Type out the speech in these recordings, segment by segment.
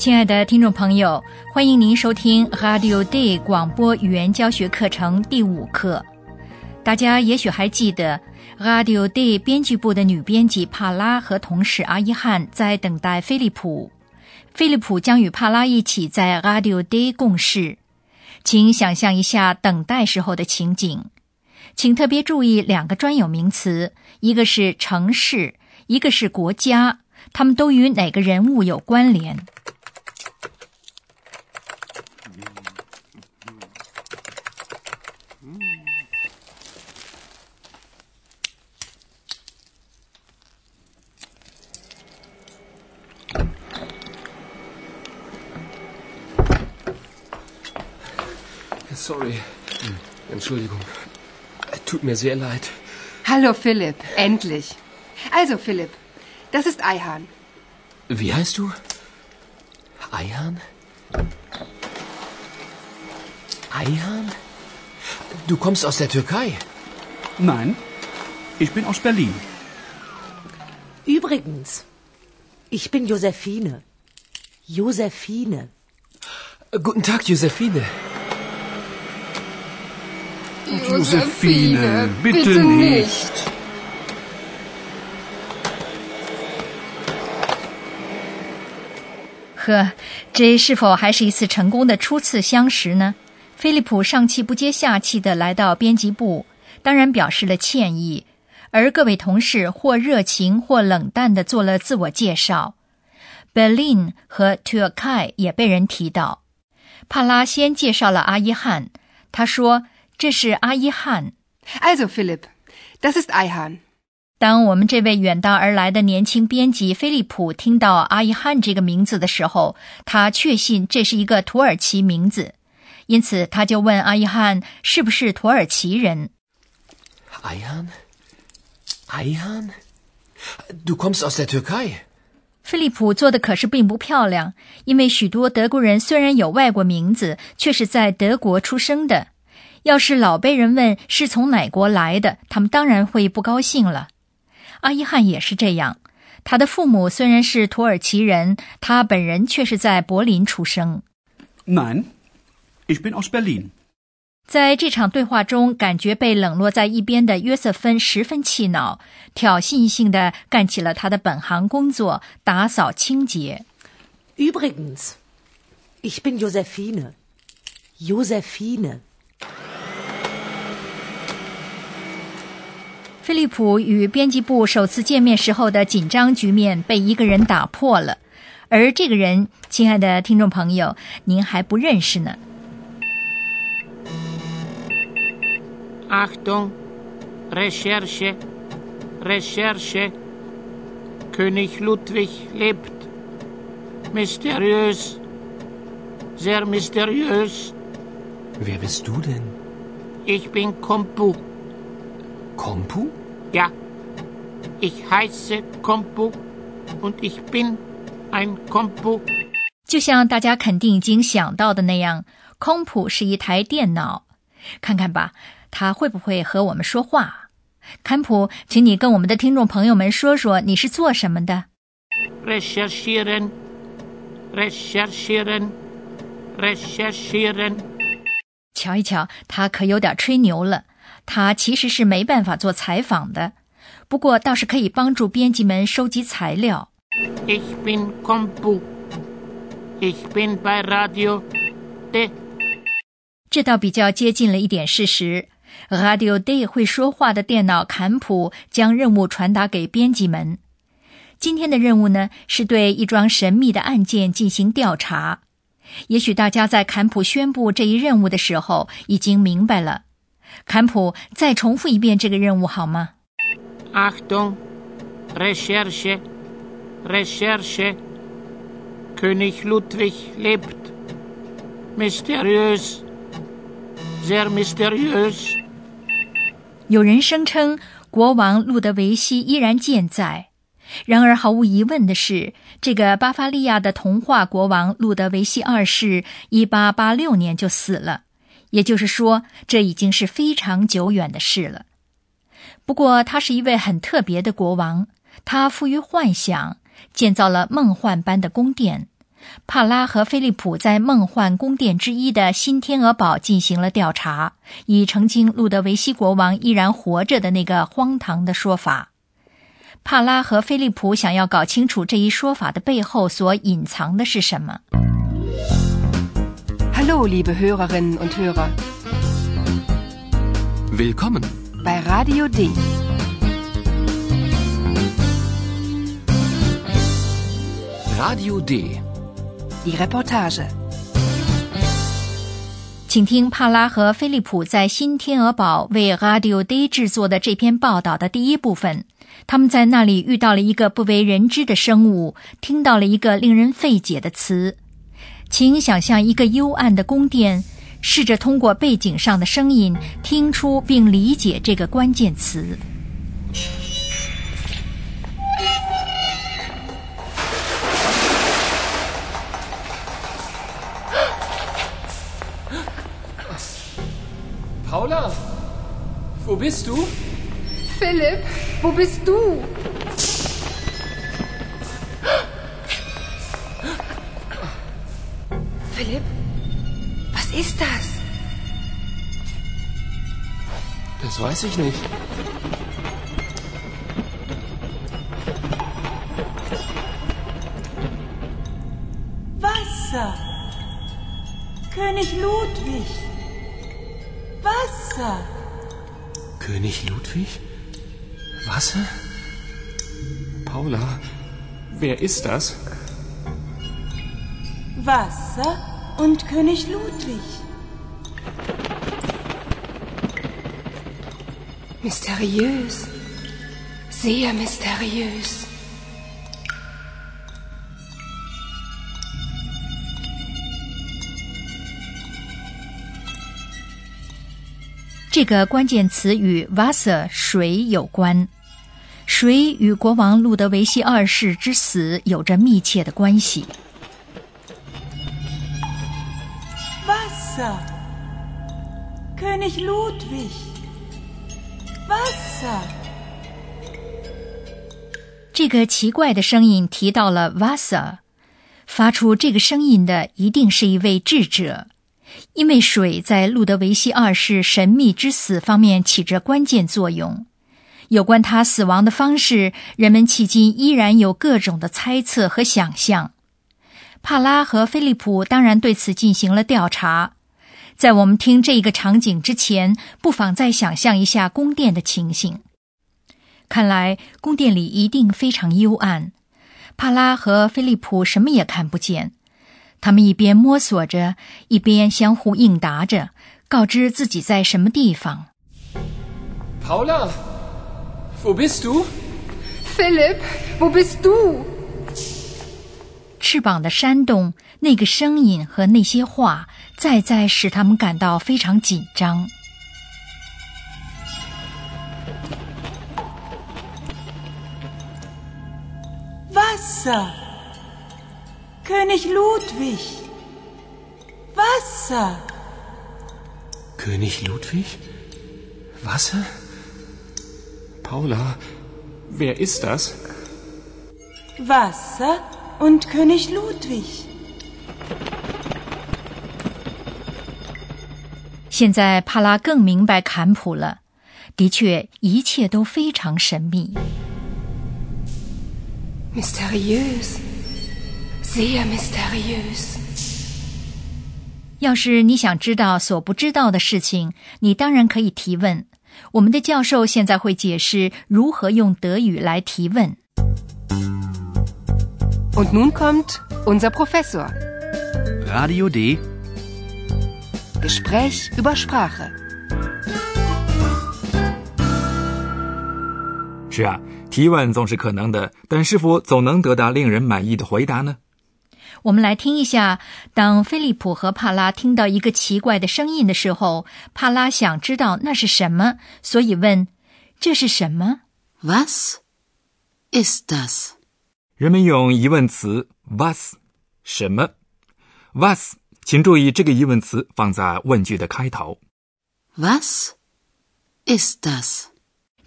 亲爱的听众朋友，欢迎您收听 Radio Day 广播语言教学课程第五课。大家也许还记得，Radio Day 编辑部的女编辑帕拉和同事阿伊汉在等待菲利普。菲利普将与帕拉一起在 Radio Day 共事。请想象一下等待时候的情景，请特别注意两个专有名词，一个是城市，一个是国家，他们都与哪个人物有关联 Tut mir sehr leid. Hallo Philipp, endlich. Also Philipp, das ist Eihahn. Wie heißt du? Eihahn? Eihahn? Du kommst aus der Türkei? Nein, ich bin aus Berlin. Übrigens, ich bin Josephine. Josephine. Guten Tag, Josephine. Josephine, bitte nicht. 呵，这是否还是一次成功的初次相识呢？菲利普上气不接下气的来到编辑部，当然表示了歉意，而各位同事或热情或冷淡的做了自我介绍。Berlin 和 Turkey 也被人提到。帕拉先介绍了阿伊汉，他说。这是阿伊汉。Also Philipp, das ist Eihan。当我们这位远道而来的年轻编辑菲利普听到阿伊汉这个名字的时候，他确信这是一个土耳其名字，因此他就问阿伊汉是不是土耳其人。Eihan, Eihan, du kommst aus der Türkei。菲利普做的可是并不漂亮，因为许多德国人虽然有外国名字，却是在德国出生的。要是老被人问是从哪国来的，他们当然会不高兴了。阿伊汉也是这样，他的父母虽然是土耳其人，他本人却是在柏林出生。Nein, ich bin aus Berlin。在这场对话中，感觉被冷落在一边的约瑟芬十分气恼，挑衅性的干起了他的本行工作——打扫清洁。Übrigens, ich bin Josephine. Josephine. 菲利普与编辑部首次见面时候的紧张局面被一个人打破了，而这个人，亲爱的听众朋友，您还不认识呢。Achtung, Recherche, Recherche. König Ludwig lebt. Mysteriös, sehr mysteriös. Wer bist du denn? Ich bin Kompu. Kompu? Ja, ich heiße Kompu und ich bin ein Kompu。就像大家肯定已经想到的那样，空普是一台电脑。看看吧，他会不会和我们说话？坎普，请你跟我们的听众朋友们说说你是做什么的。Recherchieren, recherchieren, recherchieren。瞧一瞧，他可有点吹牛了。他其实是没办法做采访的，不过倒是可以帮助编辑们收集材料。Ich bin Kompu. Ich bin bei Radio D. 这倒比较接近了一点事实。Radio Day 会说话的电脑坎普将任务传达给编辑们。今天的任务呢，是对一桩神秘的案件进行调查。也许大家在坎普宣布这一任务的时候已经明白了。坎普，再重复一遍这个任务好吗？Achtung, Recherche, Recherche. König Ludwig lebt. Mysteriös, sehr mysteriös. 有人声称国王路德维希依然健在，然而毫无疑问的是，这个巴伐利亚的童话国王路德维希二世一八八六年就死了，也就是说，这已经是非常久远的事了。不过，他是一位很特别的国王，他富于幻想，建造了梦幻般的宫殿。帕拉和菲利普在梦幻宫殿之一的新天鹅堡进行了调查，以澄清路德维希国王依然活着的那个荒唐的说法。帕拉和菲利普想要搞清楚这一说法的背后所隐藏的是什么。Hallo, liebe Hörerinnen und Hörer, Willkommen. bei Radio D. Radio D. Die Reportage. 请听帕拉和菲利普在新天鹅堡为 Radio Day 制作的这篇报道的第一部分。他们在那里遇到了一个不为人知的生物，听到了一个令人费解的词。请想象一个幽暗的宫殿，试着通过背景上的声音听出并理解这个关键词。Paula, wo bist du? Philipp, wo bist du? Das weiß ich nicht. Wasser. König Ludwig. Wasser. König Ludwig? Wasser? Paula, wer ist das? Wasser und König Ludwig. Mysteriös. Sehr mysteriös. 这个关键词与 Wasser 水有关，水与国王路德维希二世之死有着密切的关系。Wasser. König Ludwig. Vasa，这个奇怪的声音提到了 Vasa，发出这个声音的一定是一位智者，因为水在路德维希二世神秘之死方面起着关键作用。有关他死亡的方式，人们迄今依然有各种的猜测和想象。帕拉和菲利普当然对此进行了调查。在我们听这一个场景之前，不妨再想象一下宫殿的情形。看来宫殿里一定非常幽暗。帕拉和菲利普什么也看不见，他们一边摸索着，一边相互应答着，告知自己在什么地方。Paula, wo bist du? Philipp, wo bist du? 翅膀的扇动，那个声音和那些话，再再使他们感到非常紧张。Wasser. König Ludwig. Wasser. König Ludwig? Wasser? Paula, wer ist das? Wasser und König Ludwig. 现在帕拉更明白坎普了。的确，一切都非常神秘。Mysteriös. Sehr mysteriös. 要是你想知道所不知道的事情，你当然可以提问。我们的教授现在会解释如何用德语来提问。Und nun kommt unser Professor. Radio D. Gespräch über Sprache. 是啊，提问总是可能的，但是否总能得到令人满意的回答呢？我们来听一下，当菲利普和帕拉听到一个奇怪的声音的时候，帕拉想知道那是什么，所以问：“这是什么 Was ist das? 人们用疑问词 was 什么 was，请注意这个疑问词放在问句的开头。Was ist das?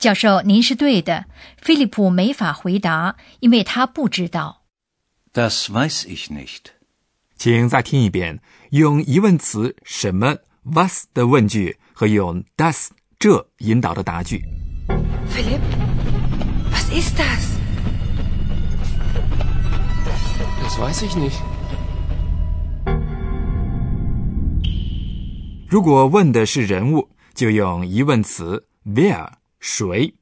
教授，您是对的。菲利普没法回答，因为他不知道。Das weiß ich nicht. 请再听一遍，用疑问词什么 was 的问句和用 das 这引导的答句。Philipp, was ist das? Das weiß ich nicht. 如果问的是人物，就用疑问词 where 谁，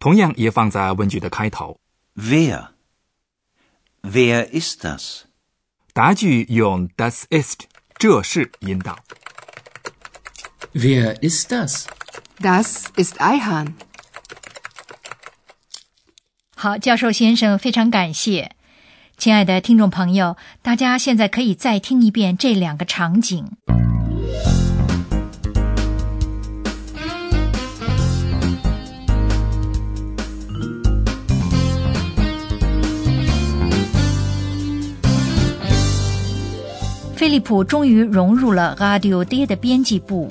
同样也放在问句的开头。Wer? Wer ist das? 答句用 das ist 这是引导。Wer ist das? Das ist Eihahn. 好，教授先生，非常感谢。亲爱的听众朋友，大家现在可以再听一遍这两个场景。菲利普终于融入了 Radio D 的编辑部。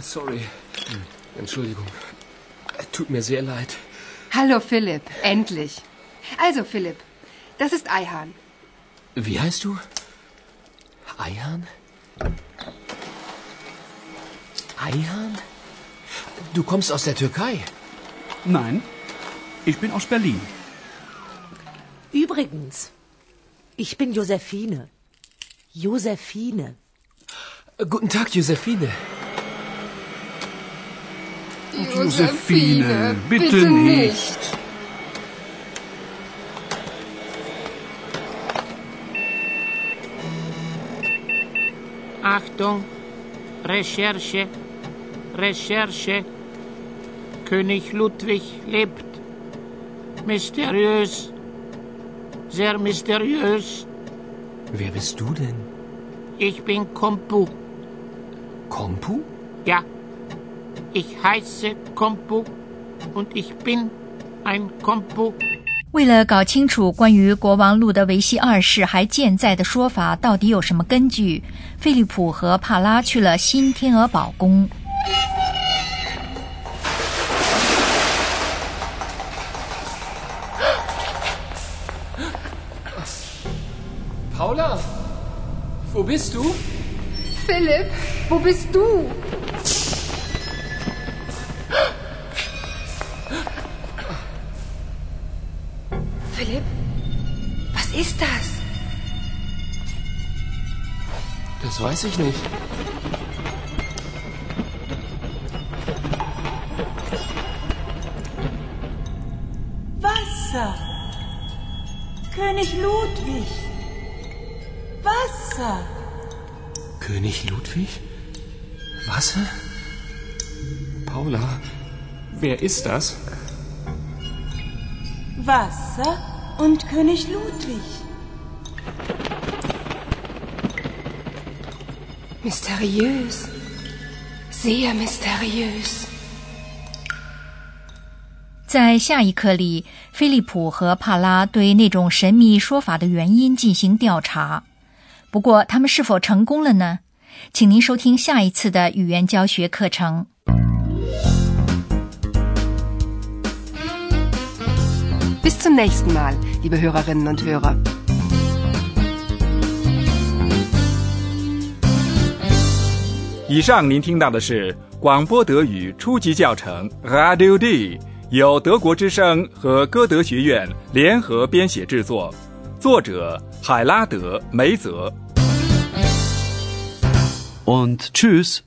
Sorry. Entschuldigung. Tut mir sehr leid. Hallo Philipp, endlich. Also Philipp, das ist Eihahn. Wie heißt du? Eihahn? Eihahn? Du kommst aus der Türkei. Nein, ich bin aus Berlin. Übrigens, ich bin Josephine. Josephine. Guten Tag, Josephine. Josephine, bitte nicht. Achtung, Recherche, Recherche. König Ludwig lebt. Mysteriös, sehr mysteriös. Wer bist du denn? Ich bin Kompu. Kompu? Ja, ich heiße Kompu und ich bin ein Kompu. 为了搞清楚关于国王路德维希二世还健在的说法到底有什么根据，菲利普和帕拉去了新天鹅堡宫。Paula? Wo bist du? Philipp, wo bist du? Philipp, was ist das? Das weiß ich nicht. Wasser. König Ludwig. Wasser. König Ludwig? Wasser? Paula, wer ist das? Wasser und König Ludwig. Mysteriös. Sehr mysteriös. 在下一课里，菲利普和帕拉对那种神秘说法的原因进行调查。不过，他们是否成功了呢？请您收听下一次的语言教学课程。Bis zum nächsten Mal, liebe Hörerinnen und Hörer. 以上您听到的是广播德语初级教程 Radio D，由德国之声和歌德学院联合编写制作，作者海拉德·梅泽。 Und tschüss.